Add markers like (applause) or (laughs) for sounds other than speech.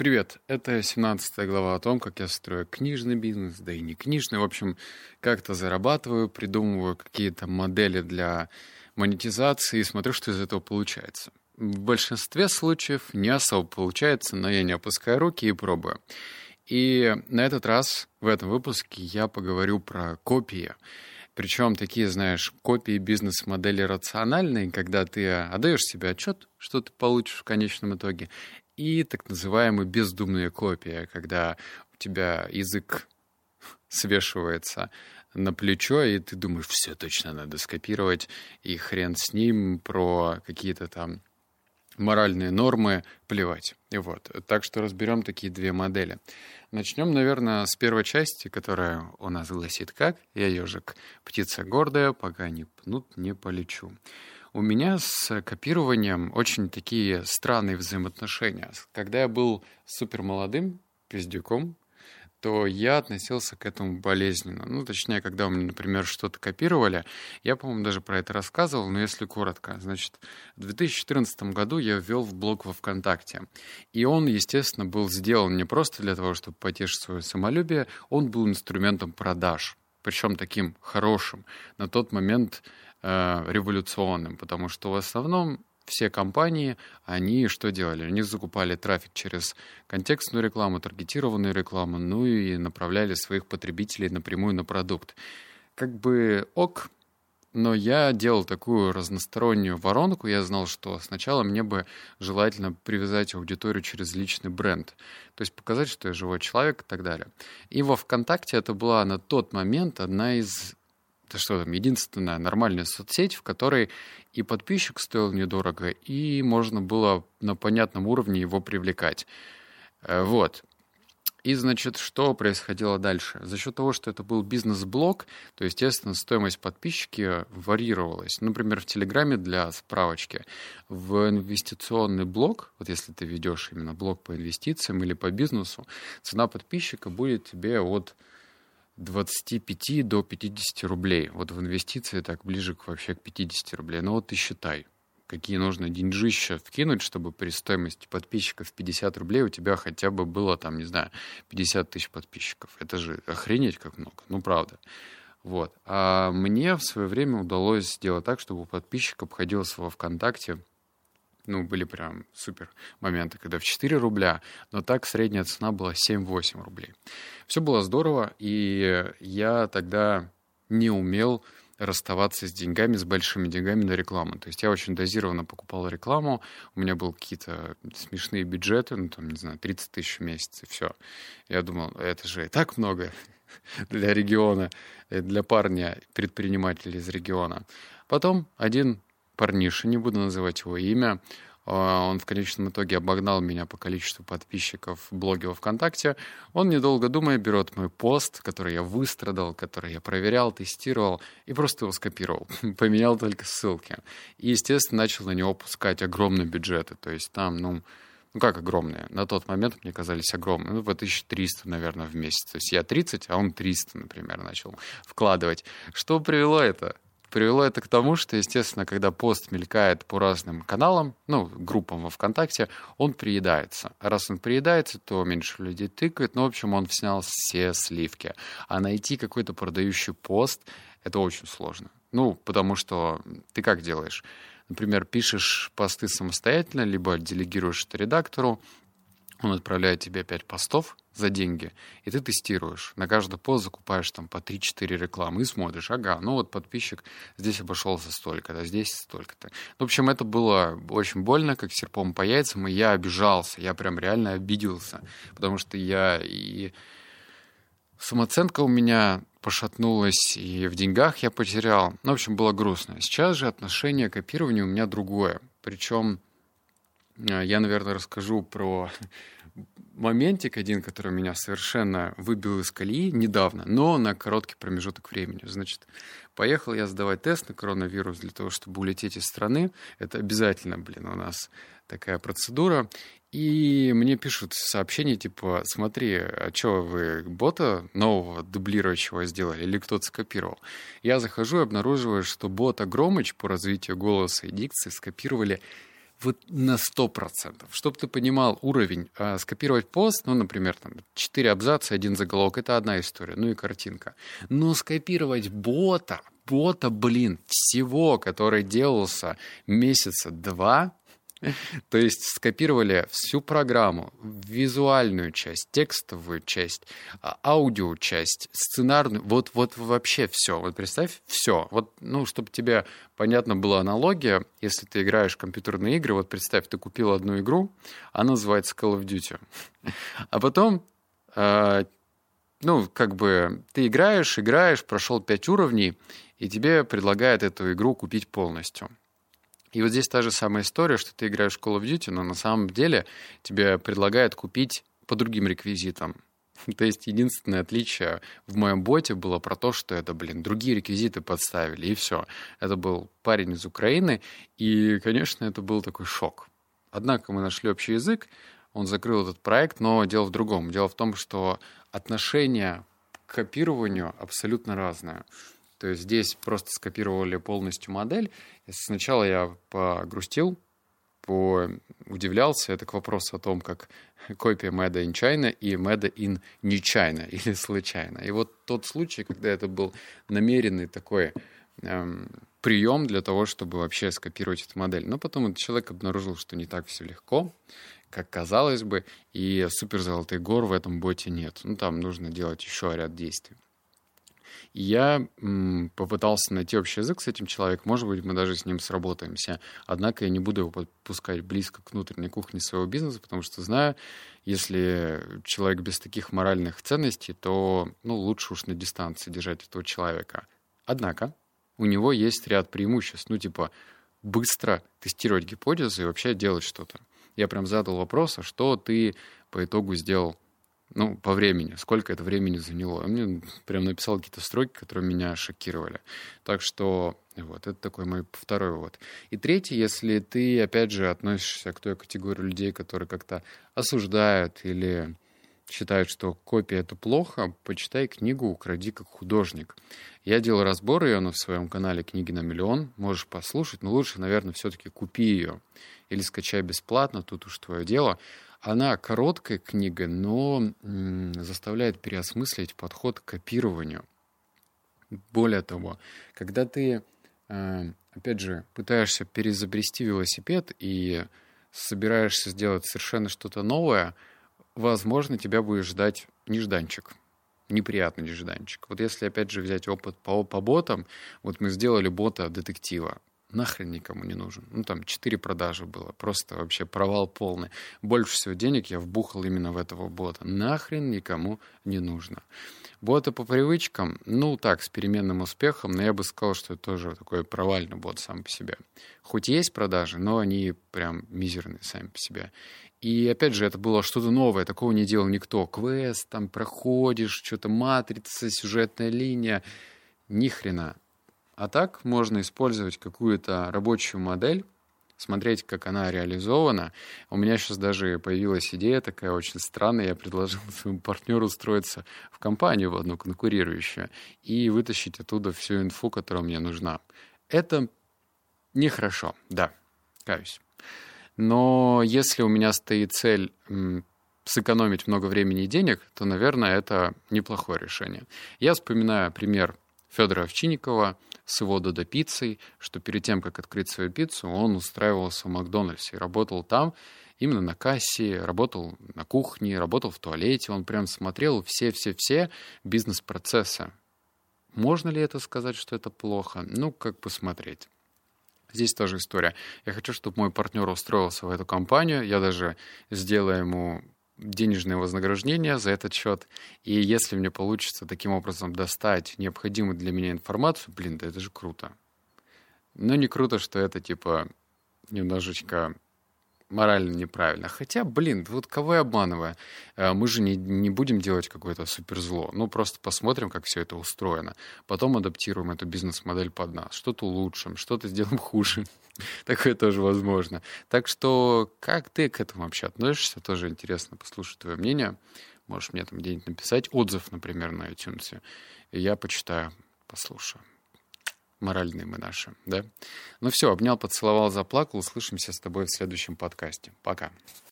Привет, это 17 глава о том, как я строю книжный бизнес, да и не книжный. В общем, как-то зарабатываю, придумываю какие-то модели для монетизации и смотрю, что из этого получается. В большинстве случаев не особо получается, но я не опускаю руки и пробую. И на этот раз, в этом выпуске, я поговорю про копии. Причем такие, знаешь, копии бизнес-модели рациональные, когда ты отдаешь себе отчет, что ты получишь в конечном итоге, и так называемая бездумная копия, когда у тебя язык свешивается на плечо, и ты думаешь, все точно надо скопировать, и хрен с ним про какие-то там моральные нормы плевать. И вот. Так что разберем такие две модели. Начнем, наверное, с первой части, которая у нас гласит как «Я ежик, птица гордая, пока не пнут, не полечу». У меня с копированием очень такие странные взаимоотношения. Когда я был супер молодым пиздюком, то я относился к этому болезненно. Ну, точнее, когда у меня, например, что-то копировали, я, по-моему, даже про это рассказывал, но если коротко. Значит, в 2014 году я ввел в блог во ВКонтакте. И он, естественно, был сделан не просто для того, чтобы потешить свое самолюбие, он был инструментом продаж. Причем таким хорошим. На тот момент Э, революционным, потому что в основном все компании, они что делали? Они закупали трафик через контекстную рекламу, таргетированную рекламу, ну и направляли своих потребителей напрямую на продукт. Как бы ок, но я делал такую разностороннюю воронку. Я знал, что сначала мне бы желательно привязать аудиторию через личный бренд. То есть показать, что я живой человек и так далее. И во ВКонтакте это была на тот момент одна из это что там, единственная нормальная соцсеть, в которой и подписчик стоил недорого, и можно было на понятном уровне его привлекать. Э, вот. И, значит, что происходило дальше? За счет того, что это был бизнес-блог, то, естественно, стоимость подписчики варьировалась. Например, в Телеграме для справочки. В инвестиционный блог, вот если ты ведешь именно блог по инвестициям или по бизнесу, цена подписчика будет тебе от 25 до 50 рублей. Вот в инвестиции так ближе к, вообще к 50 рублей. Ну вот ты считай, какие нужно деньжища вкинуть, чтобы при стоимости подписчиков 50 рублей у тебя хотя бы было там, не знаю, 50 тысяч подписчиков. Это же охренеть как много. Ну, правда. Вот. А мне в свое время удалось сделать так, чтобы у подписчика обходилось во ВКонтакте ну, были прям супер моменты, когда в 4 рубля, но так средняя цена была 7-8 рублей. Все было здорово, и я тогда не умел расставаться с деньгами, с большими деньгами на рекламу. То есть я очень дозированно покупал рекламу, у меня были какие-то смешные бюджеты, ну, там, не знаю, 30 тысяч в месяц, и все. Я думал, это же и так много (laughs) для региона, для парня, предпринимателя из региона. Потом один парниша, не буду называть его имя, а, он в конечном итоге обогнал меня по количеству подписчиков в блоге во ВКонтакте. Он, недолго думая, берет мой пост, который я выстрадал, который я проверял, тестировал, и просто его скопировал. (laughs) Поменял только ссылки. И, естественно, начал на него пускать огромные бюджеты. То есть там, ну, ну как огромные? На тот момент мне казались огромные. Ну, по 1300, наверное, в месяц. То есть я 30, а он 300, например, начал вкладывать. Что привело это? Привело это к тому, что, естественно, когда пост мелькает по разным каналам, ну, группам во ВКонтакте, он приедается. раз он приедается, то меньше людей тыкает. Ну, в общем, он снял все сливки. А найти какой-то продающий пост — это очень сложно. Ну, потому что ты как делаешь? Например, пишешь посты самостоятельно, либо делегируешь это редактору, он отправляет тебе 5 постов за деньги, и ты тестируешь. На каждый пост закупаешь там по 3-4 рекламы и смотришь, ага, ну вот подписчик здесь обошелся столько-то, здесь столько-то. В общем, это было очень больно, как серпом по яйцам, и я обижался, я прям реально обиделся, потому что я и самооценка у меня пошатнулась, и в деньгах я потерял. Ну, в общем, было грустно. Сейчас же отношение к копированию у меня другое. Причем э, я, наверное, расскажу про моментик один, который меня совершенно выбил из колеи недавно, но на короткий промежуток времени. Значит, поехал я сдавать тест на коронавирус для того, чтобы улететь из страны. Это обязательно, блин, у нас такая процедура. И мне пишут сообщения типа, смотри, а что вы бота нового дублирующего сделали или кто-то скопировал? Я захожу и обнаруживаю, что бота Громыч по развитию голоса и дикции скопировали вот на 100%. Чтобы ты понимал уровень, а, скопировать пост, ну, например, там, 4 абзаца, один заголовок, это одна история, ну и картинка. Но скопировать бота, бота, блин, всего, который делался месяца два, (laughs) то есть скопировали всю программу, визуальную часть, текстовую часть, а, аудио часть, сценарную, вот, вот вообще все. Вот представь, все. Вот, ну, чтобы тебе понятно была аналогия, если ты играешь в компьютерные игры, вот представь, ты купил одну игру, она называется Call of Duty. (laughs) А потом, э, ну, как бы ты играешь, играешь, прошел пять уровней, и тебе предлагают эту игру купить полностью. И вот здесь та же самая история, что ты играешь в Call of Duty, но на самом деле тебе предлагают купить по другим реквизитам. (laughs) То есть единственное отличие в моем боте было про то, что это, блин, другие реквизиты подставили, и все. Это был парень из Украины, и, конечно, это был такой шок. Однако мы нашли общий язык, он закрыл этот проект, но дело в другом. Дело в том, что отношение к копированию абсолютно разное. То есть здесь просто скопировали полностью модель. Сначала я погрустил, по удивлялся. Это к вопросу о том, как копия Made in China и Made in не China (laughs) или случайно. И вот тот случай, когда это был намеренный такой эм, прием для того, чтобы вообще скопировать эту модель. Но потом этот человек обнаружил, что не так все легко, как казалось бы, и супер золотых гор в этом боте нет. Ну, там нужно делать еще ряд действий я м, попытался найти общий язык с этим человеком. Может быть, мы даже с ним сработаемся. Однако я не буду его подпускать близко к внутренней кухне своего бизнеса, потому что знаю, если человек без таких моральных ценностей, то ну, лучше уж на дистанции держать этого человека. Однако у него есть ряд преимуществ. Ну, типа, быстро тестировать гипотезы и вообще делать что-то. Я прям задал вопрос, а что ты по итогу сделал ну, по времени, сколько это времени заняло. Он мне прям написал какие-то строки, которые меня шокировали. Так что вот, это такой мой второй вывод. И третий, если ты, опять же, относишься к той категории людей, которые как-то осуждают или считают, что копия — это плохо, почитай книгу «Укради как художник». Я делал разбор ее на своем канале «Книги на миллион». Можешь послушать, но лучше, наверное, все-таки купи ее или скачай бесплатно, тут уж твое дело — она короткая книга, но заставляет переосмыслить подход к копированию. Более того, когда ты, э, опять же, пытаешься перезабрести велосипед и собираешься сделать совершенно что-то новое, возможно, тебя будет ждать нежданчик, неприятный нежданчик. Вот если, опять же, взять опыт по, по ботам, вот мы сделали бота детектива нахрен никому не нужен. Ну, там, четыре продажи было. Просто вообще провал полный. Больше всего денег я вбухал именно в этого бота. Нахрен никому не нужно. Боты по привычкам, ну, так, с переменным успехом, но я бы сказал, что это тоже такой провальный бот сам по себе. Хоть есть продажи, но они прям мизерные сами по себе. И опять же, это было что-то новое, такого не делал никто. Квест, там проходишь, что-то матрица, сюжетная линия. Ни хрена. А так можно использовать какую-то рабочую модель, смотреть, как она реализована. У меня сейчас даже появилась идея такая очень странная. Я предложил (laughs) своему партнеру устроиться в компанию в одну конкурирующую и вытащить оттуда всю инфу, которая мне нужна. Это нехорошо, да, каюсь. Но если у меня стоит цель сэкономить много времени и денег, то, наверное, это неплохое решение. Я вспоминаю пример Федора Овчинникова с его Додо пиццей, что перед тем, как открыть свою пиццу, он устраивался в Макдональдсе и работал там именно на кассе, работал на кухне, работал в туалете, он прям смотрел все-все-все бизнес-процессы. Можно ли это сказать, что это плохо? Ну, как посмотреть. Здесь тоже история. Я хочу, чтобы мой партнер устроился в эту компанию. Я даже сделаю ему денежное вознаграждение за этот счет. И если мне получится таким образом достать необходимую для меня информацию, блин, да это же круто. Но не круто, что это типа немножечко морально неправильно. Хотя, блин, вот кого я обманываю? Э, мы же не, не будем делать какое-то суперзло. Ну, просто посмотрим, как все это устроено. Потом адаптируем эту бизнес-модель под нас. Что-то улучшим, что-то сделаем хуже. (laughs) Такое тоже возможно. Так что, как ты к этому вообще относишься? Тоже интересно послушать твое мнение. Можешь мне там где-нибудь написать отзыв, например, на iTunes. И я почитаю, послушаю. Моральные мы наши, да? Ну все, обнял, поцеловал, заплакал. Услышимся с тобой в следующем подкасте. Пока.